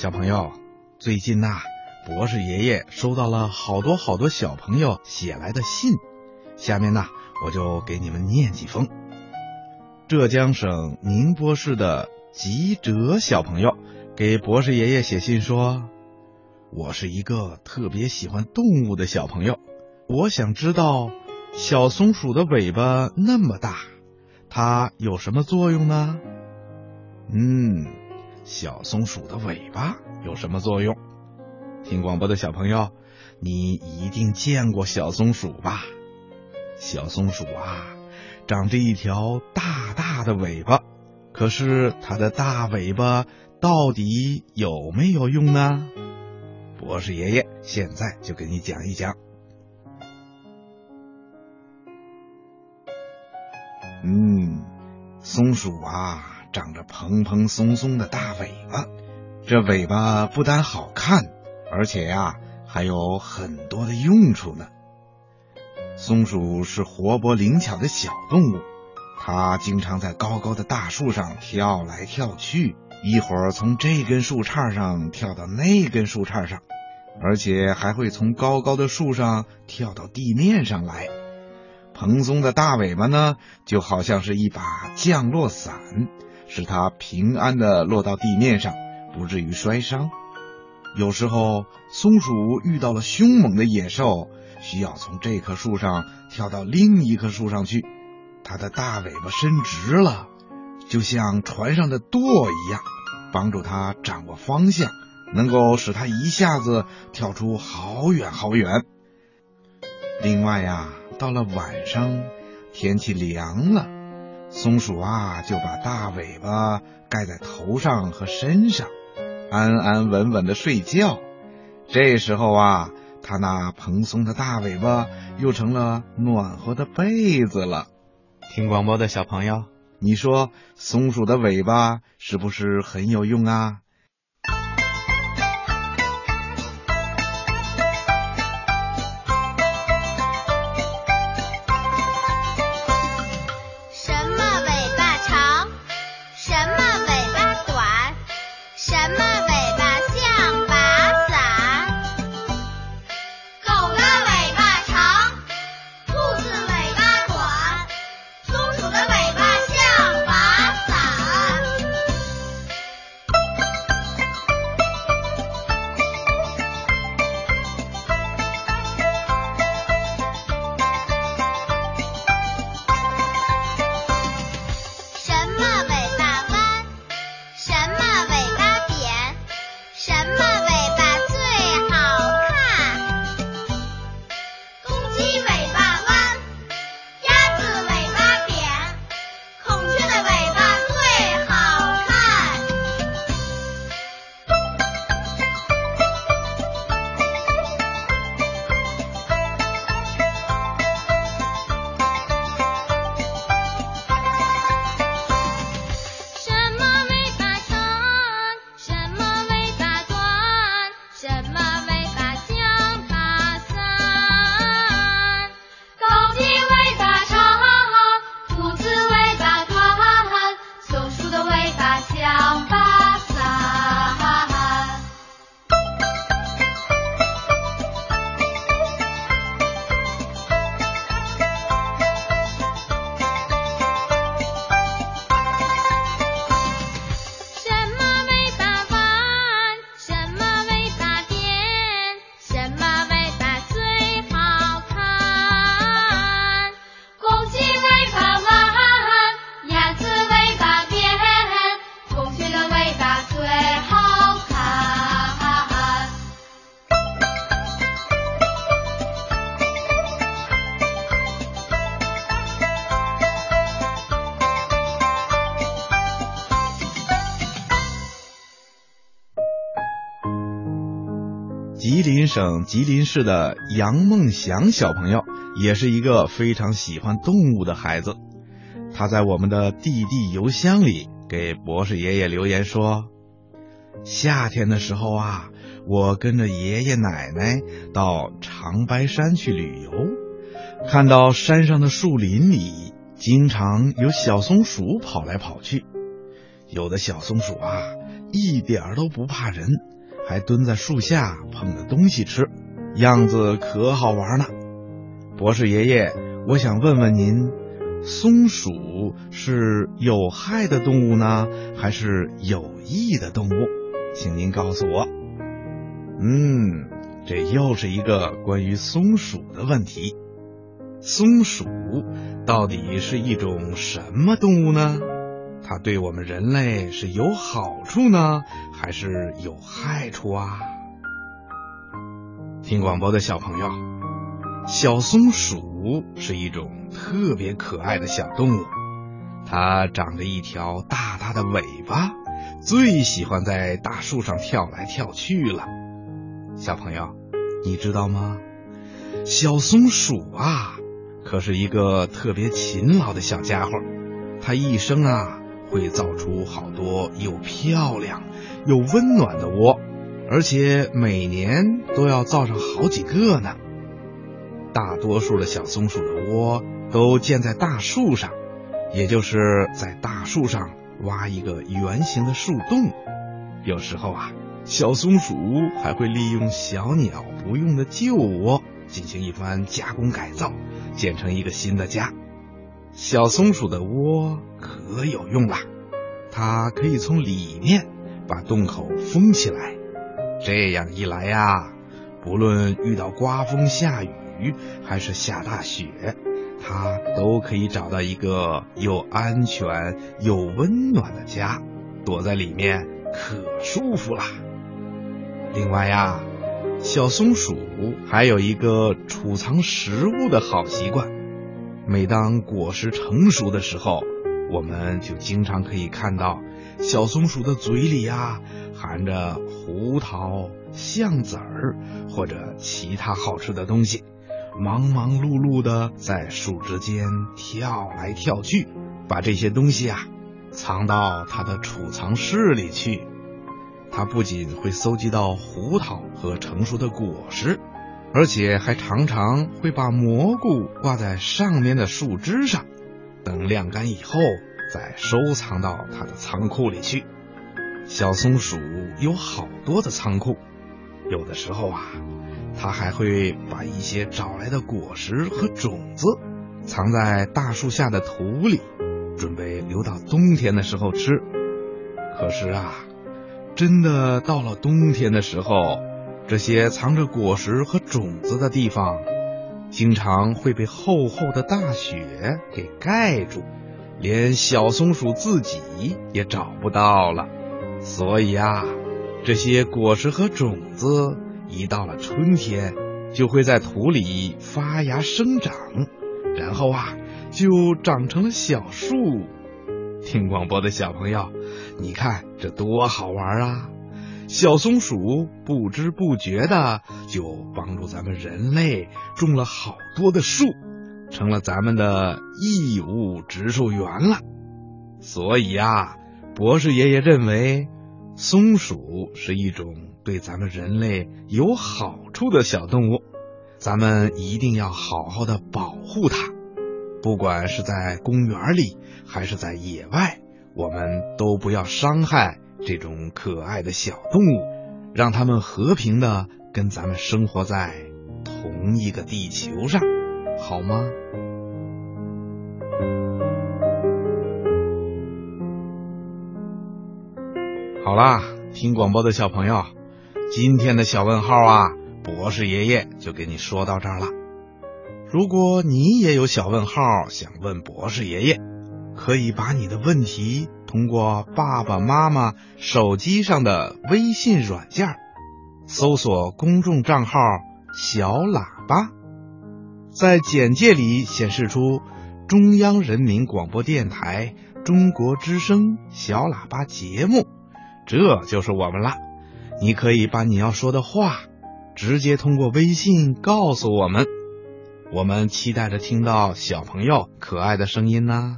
小朋友，最近呐、博士爷爷收到了好多好多小朋友写来的信，下面呢，我就给你们念几封。浙江省宁波市的吉哲小朋友给博士爷爷写信说：“我是一个特别喜欢动物的小朋友，我想知道小松鼠的尾巴那么大，它有什么作用呢？”嗯，小松鼠的尾巴有什么作用？听广播的小朋友，你一定见过小松鼠吧？小松鼠啊，长着一条大大的尾巴，可是它的大尾巴到底有没有用呢？博士爷爷现在就给你讲一讲。嗯，松鼠啊，长着蓬蓬松松的大尾巴，这尾巴不但好看，而且呀、还有很多的用处呢。松鼠是活泼灵巧的小动物，它经常在高高的大树上跳来跳去，一会儿从这根树杈上跳到那根树杈上，而且还会从高高的树上跳到地面上来。蓬松的大尾巴呢，就好像是一把降落伞，使它平安的落到地面上，不至于摔伤。有时候，松鼠遇到了凶猛的野兽，需要从这棵树上跳到另一棵树上去，它的大尾巴伸直了，就像船上的舵一样，帮助它掌握方向，能够使它一下子跳出好远好远。另外呀，到了晚上，天气凉了，松鼠啊就把大尾巴盖在头上和身上，安安稳稳的睡觉。这时候啊，它那蓬松的大尾巴又成了暖和的被子了。听广播的小朋友，你说松鼠的尾巴是不是很有用啊？林省吉林市的杨梦祥小朋友，也是一个非常喜欢动物的孩子。他在我们的弟弟邮箱里给博士爷爷留言说：“夏天的时候啊，我跟着爷爷奶奶到长白山去旅游，看到山上的树林里经常有小松鼠跑来跑去，有的小松鼠啊一点都不怕人，还蹲在树下捧着东西吃，样子可好玩呢。博士爷爷，我想问问您。”松鼠是有害的动物呢，还是有益的动物？请您告诉我。嗯，这又是一个关于松鼠的问题。松鼠到底是一种什么动物呢？它对我们人类是有好处呢，还是有害处啊？听广播的小朋友，小松鼠是一种。特别可爱的小动物，它长着一条大大的尾巴，最喜欢在大树上跳来跳去了。小朋友，你知道吗？小松鼠啊，可是一个特别勤劳的小家伙。它一生啊，会造出好多又漂亮又温暖的窝，而且每年都要造上好几个呢。大多数的小松鼠的窝。都建在大树上，也就是在大树上挖一个圆形的树洞。有时候啊，小松鼠还会利用小鸟不用的旧窝进行一番加工改造，建成一个新的家。小松鼠的窝可有用了，它可以从里面把洞口封起来。这样一来呀，不论遇到刮风下雨还是下大雪。它都可以找到一个又安全又温暖的家，躲在里面可舒服啦。另外呀，小松鼠还有一个储藏食物的好习惯。每当果实成熟的时候，我们就经常可以看到小松鼠的嘴里呀含着胡桃、橡子儿或者其他好吃的东西。忙忙碌碌的在树枝间跳来跳去，把这些东西啊藏到它的储藏室里去。它不仅会搜集到胡桃和成熟的果实，而且还常常会把蘑菇挂在上面的树枝上，等晾干以后再收藏到它的仓库里去。小松鼠有好多的仓库，有的时候啊。它还会把一些找来的果实和种子藏在大树下的土里，准备留到冬天的时候吃。可是啊，真的到了冬天的时候，这些藏着果实和种子的地方，经常会被厚厚的大雪给盖住，连小松鼠自己也找不到了。所以啊，这些果实和种子。一到了春天，就会在土里发芽生长，然后啊，就长成了小树。听广播的小朋友，你看这多好玩啊！小松鼠不知不觉的就帮助咱们人类种了好多的树，成了咱们的义务植树员了。所以啊，博士爷爷认为，松鼠是一种。对咱们人类有好处的小动物，咱们一定要好好的保护它。不管是在公园里还是在野外，我们都不要伤害这种可爱的小动物，让它们和平的跟咱们生活在同一个地球上，好吗？好啦，听广播的小朋友。今天的小问号啊，博士爷爷就给你说到这儿了。如果你也有小问号想问博士爷爷，可以把你的问题通过爸爸妈妈手机上的微信软件搜索公众账号“小喇叭”，在简介里显示出中央人民广播电台中国之声小喇叭节目，这就是我们了。你可以把你要说的话直接通过微信告诉我们。我们期待着听到小朋友可爱的声音呢。